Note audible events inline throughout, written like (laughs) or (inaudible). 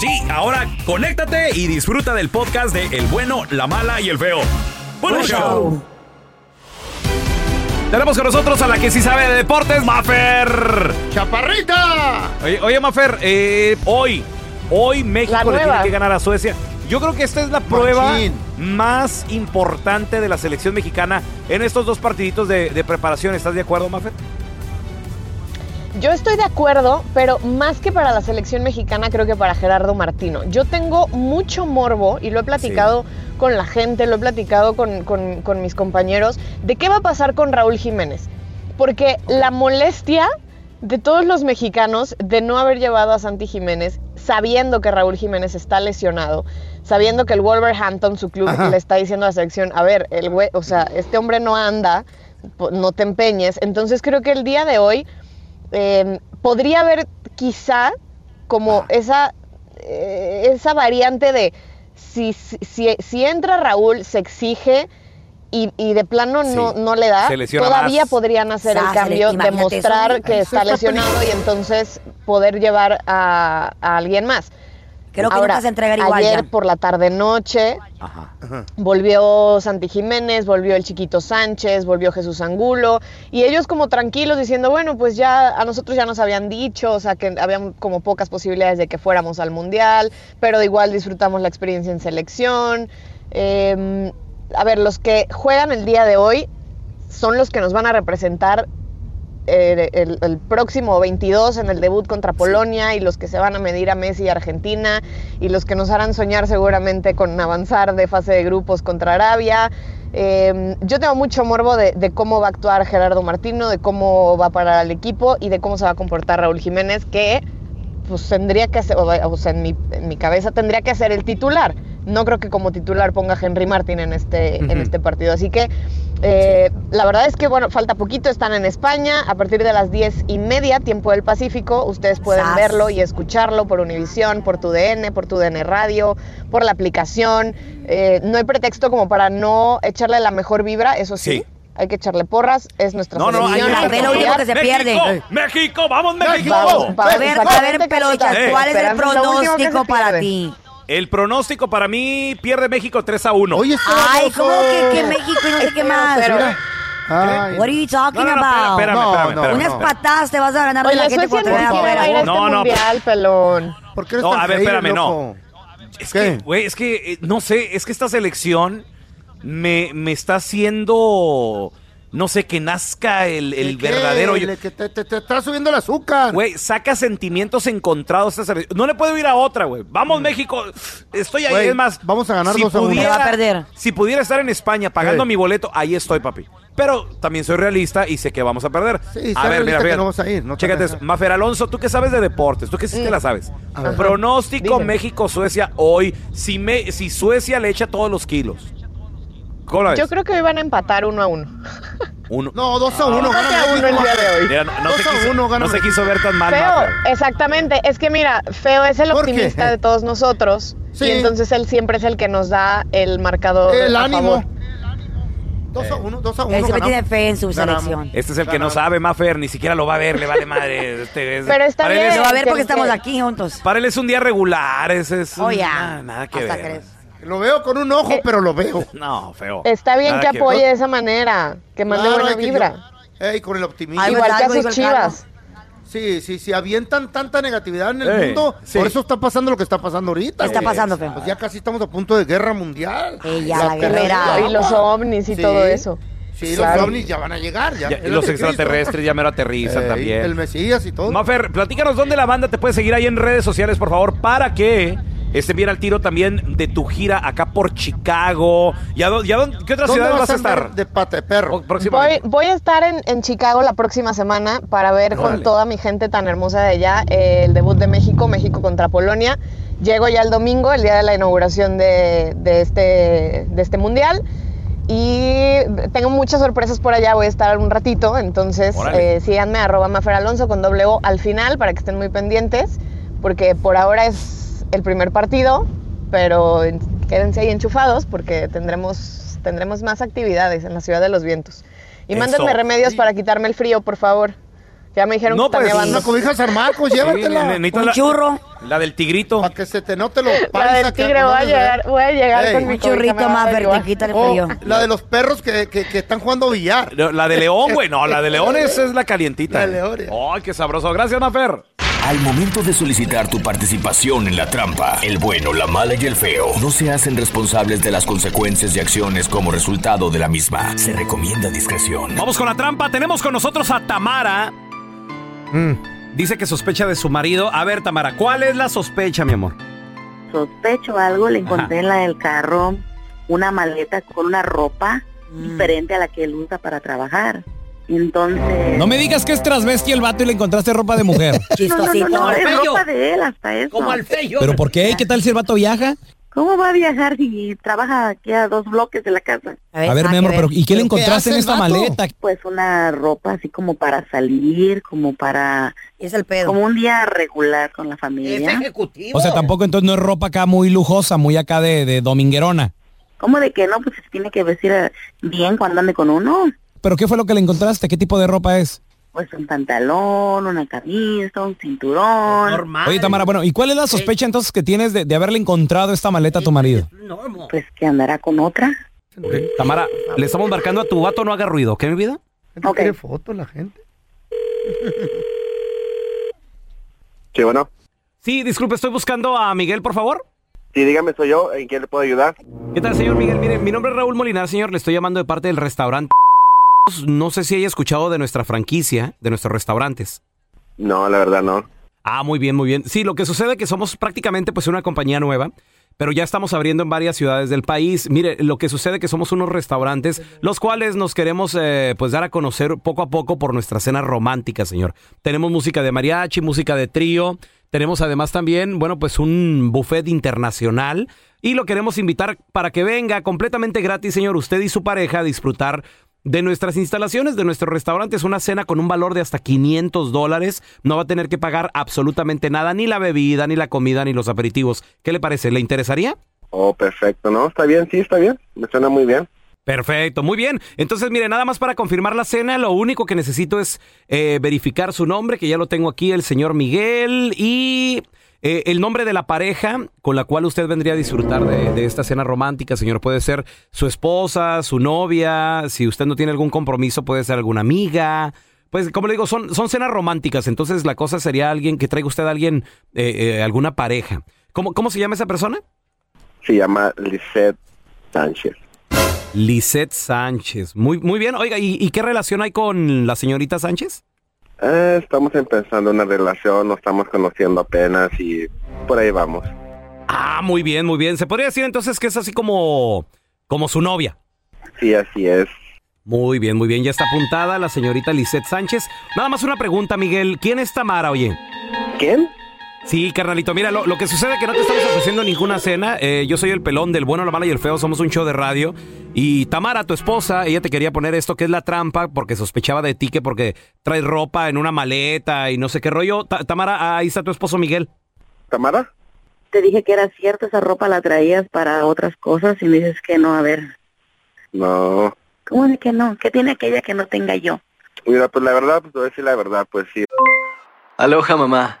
Sí, ahora conéctate y disfruta del podcast de El bueno, la mala y el feo. ¡Buen Buen show! show. Tenemos con nosotros a la que sí sabe de deportes, Mafer. ¡Chaparrita! Oye, oye Mafer, eh, hoy, hoy México le tiene que ganar a Suecia. Yo creo que esta es la prueba Machín. más importante de la selección mexicana en estos dos partiditos de, de preparación. ¿Estás de acuerdo, Mafer? Yo estoy de acuerdo, pero más que para la selección mexicana, creo que para Gerardo Martino. Yo tengo mucho morbo y lo he platicado con la gente, lo he platicado con, con- con mis compañeros, de qué va a pasar con Raúl Jiménez. Porque la molestia de todos los mexicanos de no haber llevado a Santi Jiménez, sabiendo que Raúl Jiménez está lesionado, sabiendo que el Wolverhampton, su club, Ajá. le está diciendo a la selección, a ver, el güey, o sea, este hombre no anda, no te empeñes. Entonces creo que el día de hoy eh, podría haber quizá como esa, eh, esa variante de si, si, si- si entra Raúl, se exige y, y de plano no, Sí. no le da, todavía más. podrían hacer el Sásale, cambio, demostrar eso. que Eso está está lesionado y entonces poder llevar a, a alguien más. Creo que Ahora, nunca se entregaría igual ayer ya. por la tarde noche Ajá. volvió Santi Jiménez, volvió el chiquito Sánchez, volvió Jesús Angulo, y ellos como tranquilos diciendo, bueno, pues ya a nosotros ya nos habían dicho, o sea, que habían como pocas posibilidades de que fuéramos al Mundial, pero de igual disfrutamos la experiencia en selección. Eh, a ver, los que juegan el día de hoy son los que nos van a representar eh, el, el próximo 22 en el debut contra Polonia y los que se van a medir a Messi y Argentina y los que nos harán soñar seguramente con avanzar de fase de grupos contra Arabia. Eh, yo tengo mucho morbo de, de cómo va a actuar Gerardo Martino, de cómo va a parar al equipo y de cómo se va a comportar Raúl Jiménez, que pues tendría que ser, o sea, en mi, en mi cabeza tendría que ser el titular. No creo que como titular ponga a Henry Martin en este, en este partido. Así que eh, la verdad es que, bueno, falta poquito, están en España. A partir de las diez y media, tiempo del Pacífico, ustedes pueden Sas. verlo y escucharlo por Univisión, por tu DN, por tu DN Radio, por la aplicación. Eh, no hay pretexto como para no echarle la mejor vibra, eso sí. Sí. hay que echarle porras, es nuestra No, no, selección. hay hay que que lo único que se apoyar. pierde. México, México, vamos México. Vamos, vamos, A ver, a ver, Pelochas. ¿cuál es el pronóstico para ti? El pronóstico para mí pierde México 3 a 1. Oye, este Ay. ¿cómo que, que México y no sé qué más? pero- Ay. What are you talking No, no, no, about? espérame, No, espérame, no, espérame, Unas patadas te vas a ganar de la gente cuando te ni vea siquiera va a ir a afuera. este No, no, mundial, pelón. ¿Por qué eres No, tan a ver, espérame, no. Es ¿Qué? que, güey, es que, eh, no sé, es que esta selección me, me está haciendo, no sé, que nazca el, el ¿Qué? verdadero... yo- que te, te- te está subiendo el azúcar. Güey, saca sentimientos encontrados esta selección. No le puedo ir a otra, güey. Vamos, México. Estoy ahí, es más. vamos a ganar si 2 a 1. pudiera- va a perder. Si pudiera estar en España pagando mi boleto, ahí estoy, papi. Pero también soy realista y sé que vamos a perder. Sí, a ver, mira, fíjate. no vas a ir, no te Chécate eso. Mafer Alonso, tú que sabes de deportes, tú que sí te la sabes. A ver. Pronóstico. México-Suecia hoy. Si, me, si Suecia le echa todos los kilos. ¿Cómo la ves? Yo creo que hoy van a empatar uno a uno. Uno. No, 2 a 1. Empate a uno el día de hoy. Mira, no, no se 2 a quiso, 1 gana no se quiso ver tan mal, Feo, exactamente. Es que mira, Feo es el optimista de todos nosotros. Sí. Y entonces él siempre es el que nos da el marcador. El a ánimo. favor. 2 a 1, 2 a 1. Él siempre tiene fe en su selección. Este es el que no sabe, Mafer, ni siquiera lo va a ver, le vale madre. Este es- Pero está bien. Se va a ver que- porque estamos que- aquí juntos. Para él es un día regular, ese es un- Oh, ya. nada, nada que Hasta ver. crees. Lo veo con un ojo, pero lo veo. (laughs) No, feo. Está bien Nada que apoye de esa manera, que mande Claro, buena que yo- vibra. Ey, con el optimismo. Ay, Igual que a sus chivas. Sí, sí, sí, avientan tanta negatividad en el Ey, mundo. sí. Por eso está pasando lo que está pasando ahorita. ¿Qué está güey. pasando, feo? Pues ya casi estamos a punto de guerra mundial. Ey, ya, la guerrera. Y los ovnis y Sí. todo eso. Sí, Claro. los ovnis ya van a llegar. Ya, Ya, El los extraterrestres ya me lo aterrizan Ey, también. El Mesías y todo. Mafer, platícanos dónde la banda te puede seguir ahí en redes sociales, por favor, para que estén bien al tiro también de tu gira acá por Chicago. ¿Y a dó- y a dónde- qué otras ¿Dónde ciudades vas a estar? de pata de perro? Voy, a estar en, en Chicago la próxima semana para ver Órale. con toda mi gente tan hermosa de allá eh, el debut de México, México contra Polonia. Llego ya el domingo, el día de la inauguración de, de este, de este mundial. Y tengo muchas sorpresas por allá, voy a estar un ratito, entonces eh, síganme arroba Mafer Alonso con doble O al final para que estén muy pendientes, porque por ahora es el primer partido, pero en- quédense ahí enchufados porque tendremos, tendremos más actividades en la Ciudad de los Vientos. Y Eso. mándenme remedios para quitarme el frío, por favor. Ya me dijeron No, que está pues, nevando. Una cobija San Marcos, Sí, llévatela. necesito Un la- churro. La del tigrito. Para que se te note lo La del que tigre, voy a llegar, voy a llegar Ey. con mi churrito más, pero te quita el Oh, frío. la de los perros que, que, que están jugando billar. No, La de León, güey. No, la de León es, es la calientita. La de León. Ay, qué sabroso. Gracias, Mafer. Al momento de solicitar tu participación en la trampa, el bueno, la mala y el feo no se hacen responsables de las consecuencias y acciones como resultado de la misma. Se recomienda discreción. Vamos con la trampa. Tenemos con nosotros a Tamara. Dice que sospecha de su marido. A ver, Tamara, ¿cuál es la sospecha, mi amor? sospecho algo, le encontré Ajá. en la del carro una maleta con una ropa diferente a la que él usa para trabajar. Entonces... No me digas que es transvesti el vato y le encontraste ropa de mujer. (laughs) No, no, no, no, es ropa de él hasta eso. Como al feyo. ¿Pero por qué? ¿Qué tal si el vato viaja? ¿Cómo va a viajar si trabaja aquí a dos bloques de la casa? A ver, mi amor, pero ¿y qué le encontraste en esta maleta? Pues una ropa así como para salir, como para... Es el pedo. Como un día regular con la familia. O sea, tampoco entonces no es ropa acá muy lujosa, muy acá de, de dominguerona. ¿Cómo de que no? Pues se tiene que vestir eh, bien cuando ande con uno. ¿Pero qué fue lo que le encontraste? ¿Qué tipo de ropa es? Pues un pantalón, una camisa, un cinturón. Oye, Tamara, bueno, ¿y cuál es la sospecha entonces que tienes de, de haberle encontrado esta maleta a tu marido? Pues que andará con otra. Tamara, le estamos marcando a tu vato, no haga ruido, ¿qué, mi vida? ¿No quiere fotos la gente? (laughs) Sí, bueno. Sí, disculpe, estoy buscando a Miguel, por favor. Sí, dígame, soy yo. ¿En qué le puedo ayudar? ¿Qué tal, señor Miguel? Mire, mi nombre es Raúl Molinar, señor. Le estoy llamando de parte del restaurante. No sé si haya escuchado de nuestra franquicia, de nuestros restaurantes. No, la verdad no. Ah, muy bien, muy bien. Sí, lo que sucede es que somos prácticamente pues una compañía nueva, pero ya estamos abriendo en varias ciudades del país. Mire, lo que sucede es que somos unos restaurantes, los cuales nos queremos eh, pues dar a conocer poco a poco por nuestra cena romántica, señor. Tenemos música de mariachi, música de trío, tenemos además también, bueno, pues un buffet internacional y lo queremos invitar para que venga completamente gratis, señor, usted y su pareja a disfrutar de nuestras instalaciones, de nuestro restaurante. Es una cena con un valor de hasta 500 dólares. No va a tener que pagar absolutamente nada, ni la bebida, ni la comida, ni los aperitivos. ¿Qué le parece? ¿Le interesaría? Oh, perfecto. No, está bien, sí, está bien. Me suena muy bien. Perfecto, muy bien. Entonces, mire, nada más para confirmar la cena, lo único que necesito es eh, verificar su nombre, que ya lo tengo aquí, el señor Miguel, y eh, el nombre de la pareja con la cual usted vendría a disfrutar de, de esta cena romántica, señor. Puede ser su esposa, su novia, si usted no tiene algún compromiso, puede ser alguna amiga. Pues, como le digo, son, son cenas románticas, entonces la cosa sería alguien que traiga usted a alguien, eh, eh, alguna pareja. ¿Cómo, ¿Cómo se llama esa persona? Se llama Lisette Sánchez. Lisette Sánchez. Muy, muy bien. Oiga, ¿y, y qué relación hay con la señorita Sánchez? Eh, estamos empezando una relación, nos estamos conociendo apenas y por ahí vamos. Ah, muy bien, muy bien. Se podría decir entonces que es así como, como su novia. Sí, así es. Muy bien, muy bien. Ya está apuntada la señorita Lisette Sánchez. Nada más una pregunta, Miguel. ¿Quién es Tamara, oye? ¿Quién? Sí, carnalito. Mira, lo, lo que sucede es que no te estamos ofreciendo ninguna cena. Eh, yo soy el pelón del bueno, la mala y el feo. Somos un show de radio. Y Tamara, tu esposa, ella te quería poner esto que es la trampa porque sospechaba de ti que porque traes ropa en una maleta y no sé qué rollo. Ta- Tamara, ahí está tu esposo Miguel. ¿Tamara? Te dije que era cierto, esa ropa la traías para otras cosas y me dices que no, a ver. No. ¿Cómo de que no? ¿Qué tiene aquella que no tenga yo? Mira, pues la verdad, pues te voy a decir la verdad, pues sí. Aloha mamá,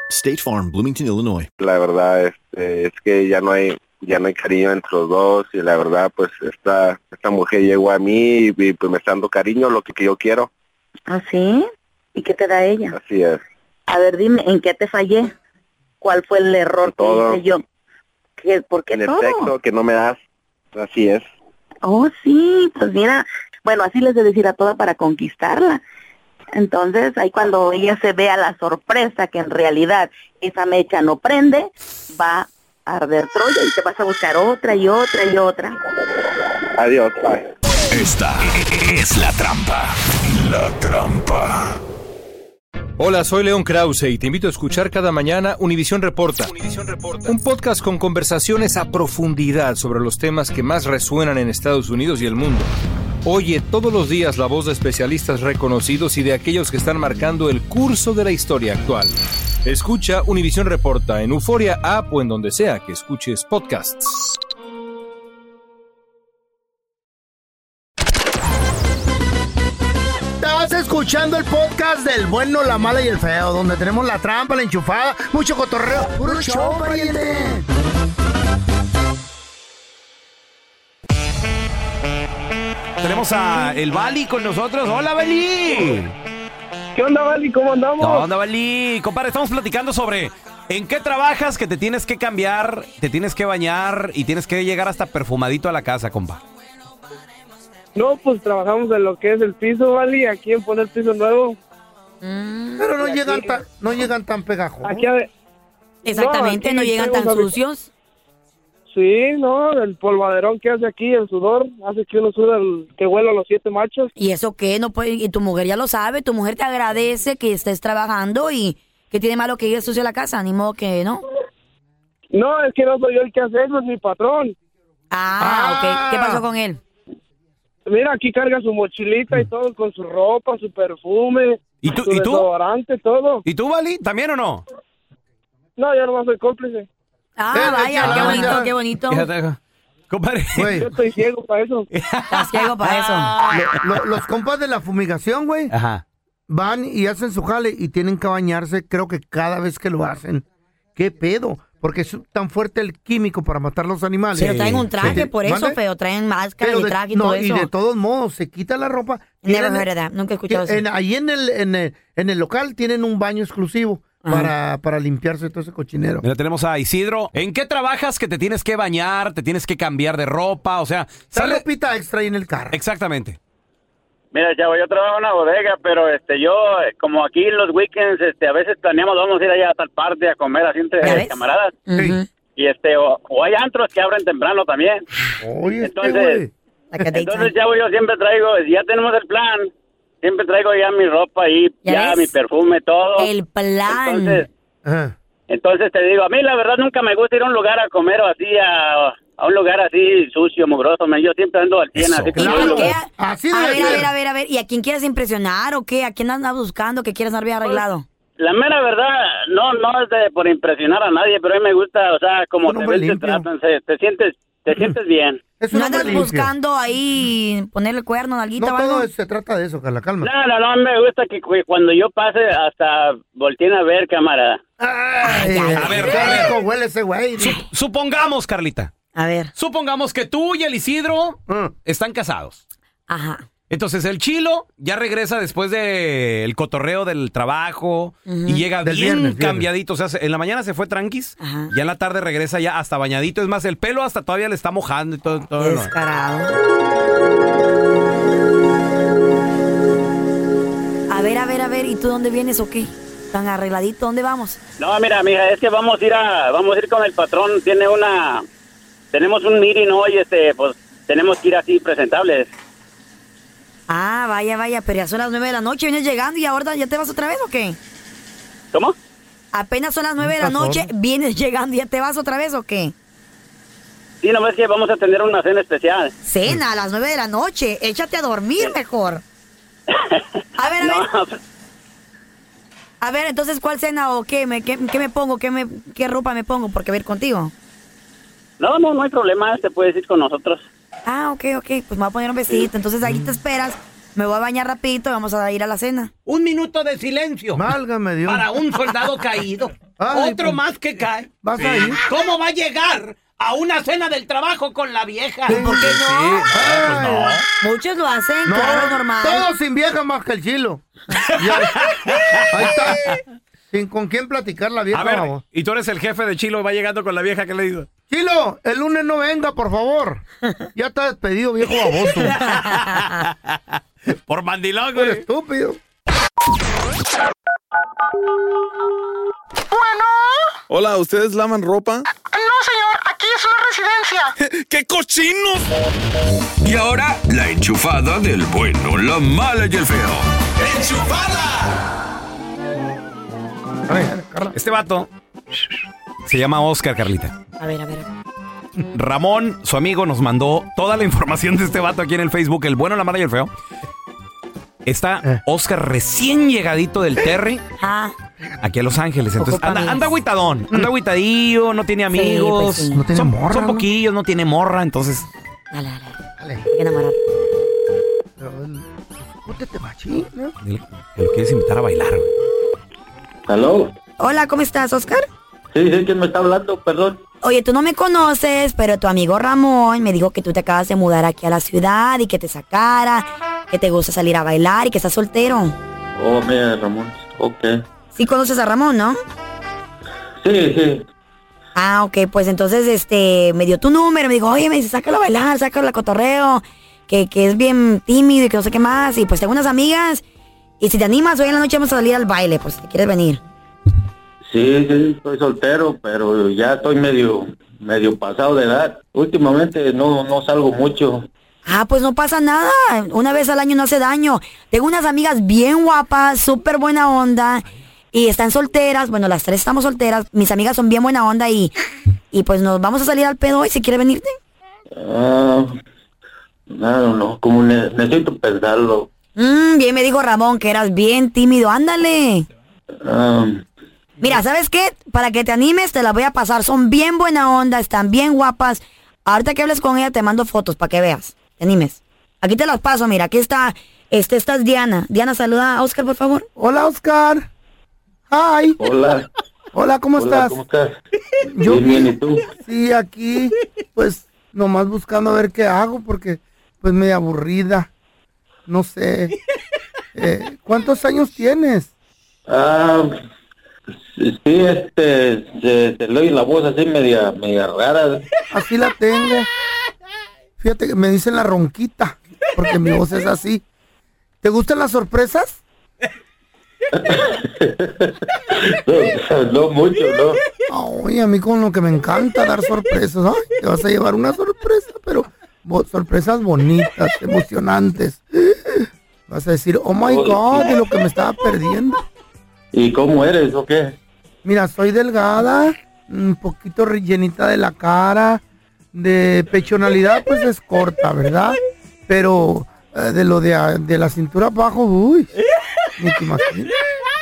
State Farm, Bloomington, Illinois. La verdad este, es que ya no hay ya no hay cariño entre los dos y la verdad pues esta esta mujer llegó a mí y, y, pues me está dando cariño, lo que, que yo quiero. ¿Ah, sí? ¿Y qué te da ella? Así es. A ver, dime, ¿en qué te fallé? ¿Cuál fue el error que todo. hice yo? ¿Qué, ¿Por qué En el todo? texto que no me das. Así es. Oh, sí, pues mira, bueno, así les de decir a toda para conquistarla. Entonces, ahí cuando ella se vea la sorpresa que en realidad esa mecha no prende, va a arder Troya y te vas a buscar otra y otra y otra. Adiós, bye. Esta es la trampa. La trampa. Hola, soy León Krause y te invito a escuchar cada mañana Univisión Reporta. Un podcast con conversaciones a profundidad sobre los temas que más resuenan en Estados Unidos y el mundo. Oye todos los días la voz de especialistas reconocidos y de aquellos que están marcando el curso de la historia actual. Escucha Univisión Reporta en Euforia App o en donde sea que escuches podcasts. Estás escuchando el podcast del bueno, la mala y el feo, donde tenemos la trampa, la enchufada, mucho cotorreo. ¡Puro show, pariente! Tenemos a el Bali con nosotros. ¡Hola, Bali! ¿Qué onda, Bali? ¿Cómo andamos? ¿Qué onda, Bali? Compadre, estamos platicando sobre en qué trabajas que te tienes que cambiar, te tienes que bañar y tienes que llegar hasta perfumadito a la casa, compa. No, pues trabajamos en lo que es el piso, Bali, aquí en poner piso nuevo. Pero no llegan, tan, no llegan tan pegajosos. Aquí a- Exactamente, no llegan tan sucios. Sí, no, el polvaderón que hace aquí, el sudor, hace que uno suda el, que huela a los siete machos. ¿Y eso qué? No puede, y tu mujer ya lo sabe, tu mujer te agradece que estés trabajando y que tiene malo que ir sucio a la casa, ni modo que no. No, es que no soy yo el que hace eso, es mi patrón. Ah, ok. ¿Qué pasó con él? Mira, aquí carga su mochilita y todo con su ropa, su perfume, ¿Y tú- su y tú? desodorante, todo. ¿Y tú, Vali? ¿También o no? No, yo no soy cómplice. Ah, vaya, qué bonito, qué bonito. Fíjate, compadre. Güey, Yo estoy ciego para eso. Estás ciego para eso. lo- lo- los compas de la fumigación, güey, Ajá. van y hacen su jale y tienen que bañarse, creo que cada vez que lo hacen. ¿Qué pedo? Porque es tan fuerte el químico para matar los animales. Pero traen un traje, Sí. por eso, ¿Mande? feo. Traen máscara Pero y de- traje y no, todo y eso. de todos modos, se quita la ropa. Never Tienen- heard of that. Nunca he escuchado eso. en- ahí en el, en, el, en el local tienen un baño exclusivo. Para, para limpiarse todo ese cochinero. Mira, tenemos a Isidro. ¿En qué trabajas que te tienes que bañar, te tienes que cambiar de ropa? O sea, Está sale... ropita extra ahí en el carro. Exactamente. Mira, chavo, yo trabajo en una bodega, pero este, yo, eh, como aquí en los weekends, este, a veces planeamos, vamos a ir allá a tal parte a comer así entre camaradas. Ujú. Y este, o, o hay antros que abren temprano también. Oye, este Entonces, daytime. entonces, chavo, yo siempre traigo, ya tenemos el plan, siempre traigo ya mi ropa ahí, ¿Ya ya, ves? mi perfume, todo. El plan. Entonces, Ajá. entonces te digo, a mí la verdad nunca me gusta ir a un lugar a comer o así, a, a un lugar así sucio, mugroso. man. Yo siempre ando al 100, Eso. así ¿Y que? Así a ver, a ver, a ver, a ver. ¿Y a quién quieres impresionar o qué? ¿A quién andas buscando que quieres andar bien arreglado? La mera verdad, no no es de por impresionar a nadie, pero a mí me gusta, o sea, como te ven, te limpio. tratan, se- te sientes, te sientes bien. Es ¿No andas buscando ahí ponerle el cuerno, nalguita No o algo? todo se trata de eso, Carla, calma. No, no, no, me gusta que cu- cuando yo pase hasta volteen a ver, cámara. Ay, A ver, qué a ver. rico huele ese güey. Sup- supongamos, Carlita. A ver. Supongamos que tú y el Isidro Mm. están casados. Ajá. Entonces el chilo ya regresa después del cotorreo del trabajo y llega Del bien viernes, viernes. cambiadito. O sea, se- en la mañana se fue tranquis, Ajá. ya en la tarde regresa ya hasta bañadito. Es más, el pelo hasta todavía le está mojando y todo. todo, ¿no? Descarado. A ver, a ver, a ver. ¿Y tú dónde vienes o qué? ¿Tan arregladito? ¿Dónde vamos? No, mira, mija, es que vamos a ir a, vamos a ir con el patrón, tiene una, tenemos un meeting hoy, este, pues, tenemos que ir así presentables. Ah, vaya, vaya. Pero ya son las nueve de la noche. ¿Vienes llegando y ahora ya te vas otra vez o qué? ¿Cómo? Apenas son las nueve de la noche. ¿Vienes llegando y ya te vas otra vez o qué? Sí, no ves que vamos a tener una cena especial. Cena a las nueve de la noche. Échate a dormir mejor. (laughs) A ver, a ver. No, pues, A ver, entonces, ¿cuál cena o qué me, qué, qué me pongo? ¿Qué, me, ¿Qué ropa me pongo? Porque ver contigo. no, no, no hay problema, te puedes ir con nosotros. Ah, ok, ok. Pues me voy a poner un besito. Entonces ahí te esperas. Me voy a bañar rapidito y vamos a ir a la cena. Un minuto de silencio Válgame Dios. para un soldado (laughs) caído. Ay, Otro pues, más que cae. ¿Vas a ir? ¿Cómo va a llegar a una cena del trabajo con la vieja? Sí, ¿Por qué sí, no? sí. Ay, Muchos lo hacen, No, claro, normal. Todos sin vieja más que el chilo. Ahí está. (laughs) Sin con quién platicar la vieja. A ver, y tú eres el jefe de Chilo, va llegando con la vieja que le digo. Chilo, el lunes no venga, por favor. Ya está despedido, viejo baboso. (laughs) Por mandilón, Por güey. estúpido. Hola, ¿ustedes lavan ropa? No, señor, aquí es una residencia. (laughs) ¡Qué cochinos! Y ahora, la enchufada del bueno, la mala y el feo. A ver, Carla. Este vato se llama Oscar, Carlita. A ver, a ver. Ramón, su amigo, nos mandó toda la información de este vato aquí en el Facebook, el bueno, la mala y el feo. Está Eh. Oscar recién llegadito del Terry Ah, aquí a Los Ángeles. Entonces anda, anda agüitadón, anda agüitadillo, no tiene Sí, amigos. pues sí. No tiene son, morra, son ¿no? poquillos, no tiene morra, entonces. dale, dale. Dale. Hay que enamorar. Lo quieres invitar a bailar, güey. ¿Aló? Hola, ¿cómo estás, Oscar? Sí, sí, ¿quién me está hablando? Perdón. Oye, tú no me conoces, pero tu amigo Ramón me dijo que tú te acabas de mudar aquí a la ciudad y que te sacara, que te gusta salir a bailar y que estás soltero. Oh, mira, Ramón. Ok. Sí conoces a Ramón, ¿no? Sí, sí. Ah, ok, pues entonces este me dio tu número, me dijo, oye, me dice, sácalo a bailar, sácalo a cotorreo, que, que es bien tímido y que no sé qué más. Y pues tengo unas amigas. Y si te animas, hoy en la noche vamos a salir al baile, pues si quieres venir. Sí, sí, estoy soltero, pero ya estoy medio, medio pasado de edad. Últimamente no, no salgo mucho. Ah, pues no pasa nada. Una vez al año no hace daño. Tengo unas amigas bien guapas, súper buena onda. Y están solteras. Bueno, las tres estamos solteras. Mis amigas son bien buena onda y, y pues nos vamos a salir al pedo hoy si quieres venirte. Ah, No, no, como ne- necesito pensarlo. Mm, bien me dijo Ramón que eras bien tímido. Ándale. Ah, Mira, ¿sabes qué? Para que te animes, te las voy a pasar. Son bien buena onda, están bien guapas. Ahorita que hables con ella, te mando fotos para que veas. Te animes. Aquí te las paso, mira. Aquí está, este, esta es Diana. Diana, saluda a Oscar, por favor. Hola, Oscar. Hi. Hola. Hola, ¿cómo Hola, estás? ¿cómo estás? Yo Bien, bien, ¿y tú? Sí, aquí, pues, nomás buscando a ver qué hago, porque, pues, medio aburrida. No sé. Eh, ¿Cuántos años tienes? Ah, sí, este, se, te le oye la voz así media, media rara. Así la tengo. Fíjate que me dicen la ronquita, porque mi voz es así. ¿Te gustan las sorpresas? No, no mucho, ¿no? Ay, a mí con lo que me encanta dar sorpresas. Ay, te vas a llevar una sorpresa, pero sorpresas bonitas, emocionantes. Vas a decir, oh my God, de lo que me estaba perdiendo. ¿Y cómo eres o qué? Mira, soy delgada, un poquito rellenita de la cara, de pechonalidad pues es corta, ¿verdad? Pero eh, de lo de, de la cintura abajo, uy, ni te imaginas.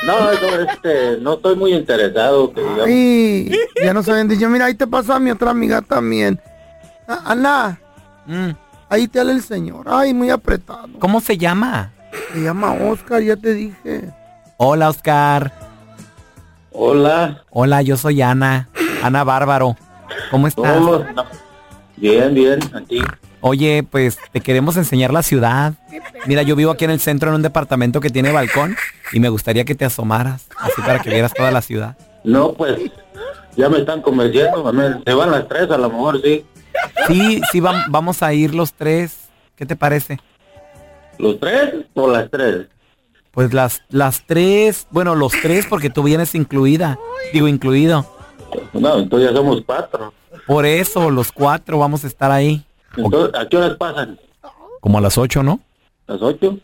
No, no, este, no estoy muy interesado. Que. Ay, ya no saben, dicho, mira, ahí te pasa a mi otra amiga también. Ah, Ana, ahí te habla el señor. Ay, muy apretado. ¿Cómo se llama? Se llama Oscar, ya te dije. Hola, Oscar. Hola. Hola, yo soy Ana. Ana Bárbaro. ¿Cómo estás? No. Bien, bien, aquí. Oye, pues te queremos enseñar la ciudad. Mira, yo vivo aquí en el centro en un departamento que tiene balcón y me gustaría que te asomaras, así para que vieras toda la ciudad. No, pues, ya me están convenciendo. Se van las tres, a lo mejor sí. Sí, sí, vam- vamos a ir los tres. ¿Qué te parece? ¿Los tres o las tres? Pues las, las tres, bueno, los tres porque tú vienes incluida, digo incluido. No, entonces ya somos cuatro. Por eso, los cuatro vamos a estar ahí. Entonces, ¿a qué horas pasan? Como a las ocho, ¿no? ¿Las ocho?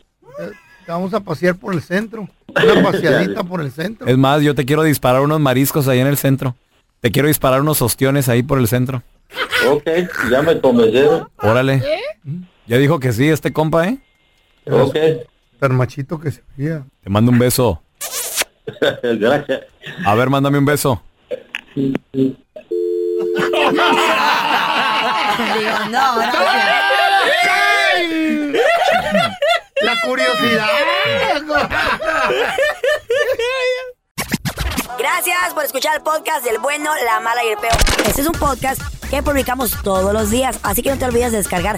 Te vamos a pasear por el centro. Una (laughs) paseadita por el centro. Es más, yo te quiero disparar unos mariscos ahí en el centro. Te quiero disparar unos ostiones ahí por el centro. Ok, ya me convencieron. Órale. Ya dijo que sí, este compa, ¿eh? Ok. Tan machito que se veía. Te mando un beso. (laughs) Gracias. A ver, mándame un beso. Digo, no, La curiosidad. Gracias por escuchar el podcast del bueno, la mala y el peor. Este es un podcast que publicamos todos los días, así que no te olvides de descargar